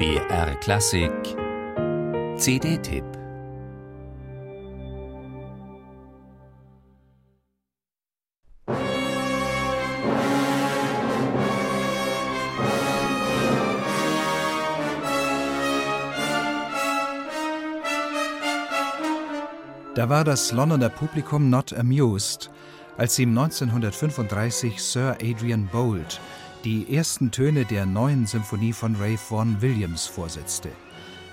BR Klassik. CD-Tipp Da war das Londoner Publikum not amused, als ihm 1935 Sir Adrian Boult die ersten Töne der neuen Symphonie von Ralph Vaughan Williams vorsetzte.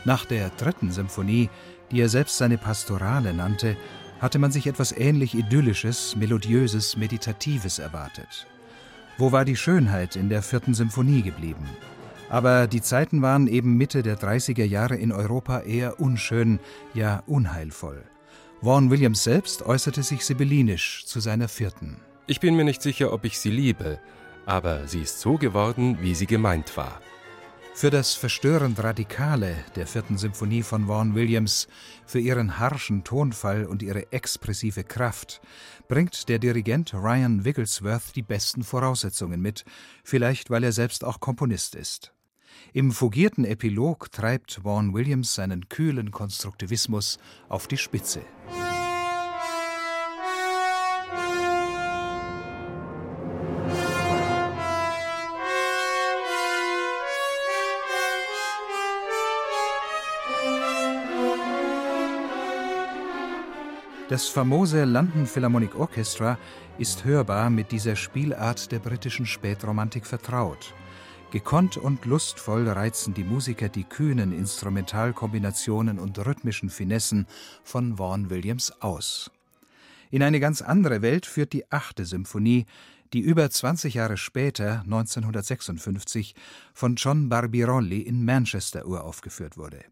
Nach der dritten Symphonie, die er selbst seine Pastorale nannte, hatte man sich etwas ähnlich Idyllisches, Melodiöses, Meditatives erwartet. Wo war die Schönheit in der vierten Symphonie geblieben? Aber die Zeiten waren eben Mitte der 30er Jahre in Europa eher unschön, ja unheilvoll. Vaughan Williams selbst äußerte sich sibyllinisch zu seiner vierten. Ich bin mir nicht sicher, ob ich sie liebe, aber sie ist so geworden, wie sie gemeint war. Für das verstörend Radikale der vierten Symphonie von Vaughan Williams, für ihren harschen Tonfall und ihre expressive Kraft, bringt der Dirigent Ryan Wigglesworth die besten Voraussetzungen mit, vielleicht weil er selbst auch Komponist ist. Im fugierten Epilog treibt Vaughan Williams seinen kühlen Konstruktivismus auf die Spitze. Das famose London Philharmonic Orchestra ist hörbar mit dieser Spielart der britischen Spätromantik vertraut. Gekonnt und lustvoll reizen die Musiker die kühnen Instrumentalkombinationen und rhythmischen Finessen von Vaughan Williams aus. In eine ganz andere Welt führt die achte Symphonie, die über 20 Jahre später, 1956, von John Barbirolli in Manchester uraufgeführt wurde.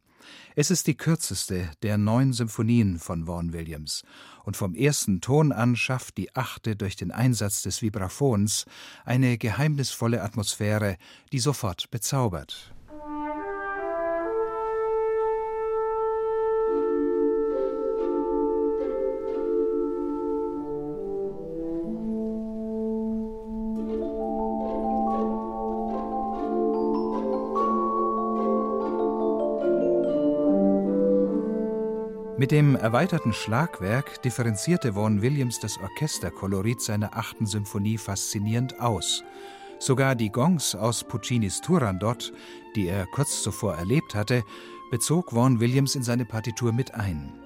Es ist die kürzeste der neun Symphonien von Vaughan Williams und vom ersten Ton an schafft die achte durch den Einsatz des Vibraphons eine geheimnisvolle Atmosphäre, die sofort bezaubert. Mit dem erweiterten Schlagwerk differenzierte Vaughan Williams das Orchesterkolorit seiner achten Symphonie faszinierend aus. Sogar die Gongs aus Puccinis Turandot, die er kurz zuvor erlebt hatte, bezog Vaughan Williams in seine Partitur mit ein.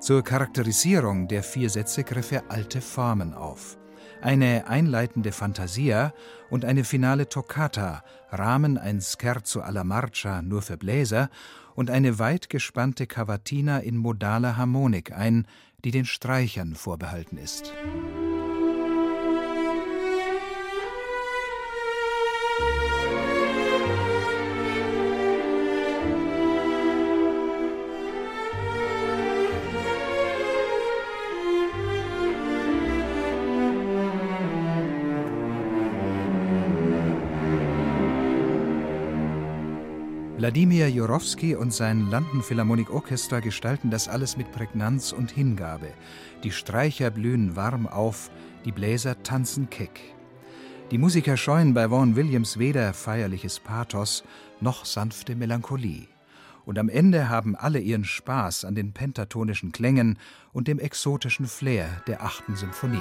Zur Charakterisierung der vier Sätze griff er alte Formen auf. Eine einleitende Fantasia und eine finale Toccata rahmen ein Scherzo alla Marcia nur für Bläser und eine weit gespannte Cavatina in modaler Harmonik ein, die den Streichern vorbehalten ist. Wladimir Jurowski und sein London Philharmonic Orchestra gestalten das alles mit Prägnanz und Hingabe. Die Streicher blühen warm auf, die Bläser tanzen keck. Die Musiker scheuen bei Vaughan Williams weder feierliches Pathos noch sanfte Melancholie. Und am Ende haben alle ihren Spaß an den pentatonischen Klängen und dem exotischen Flair der achten Symphonie.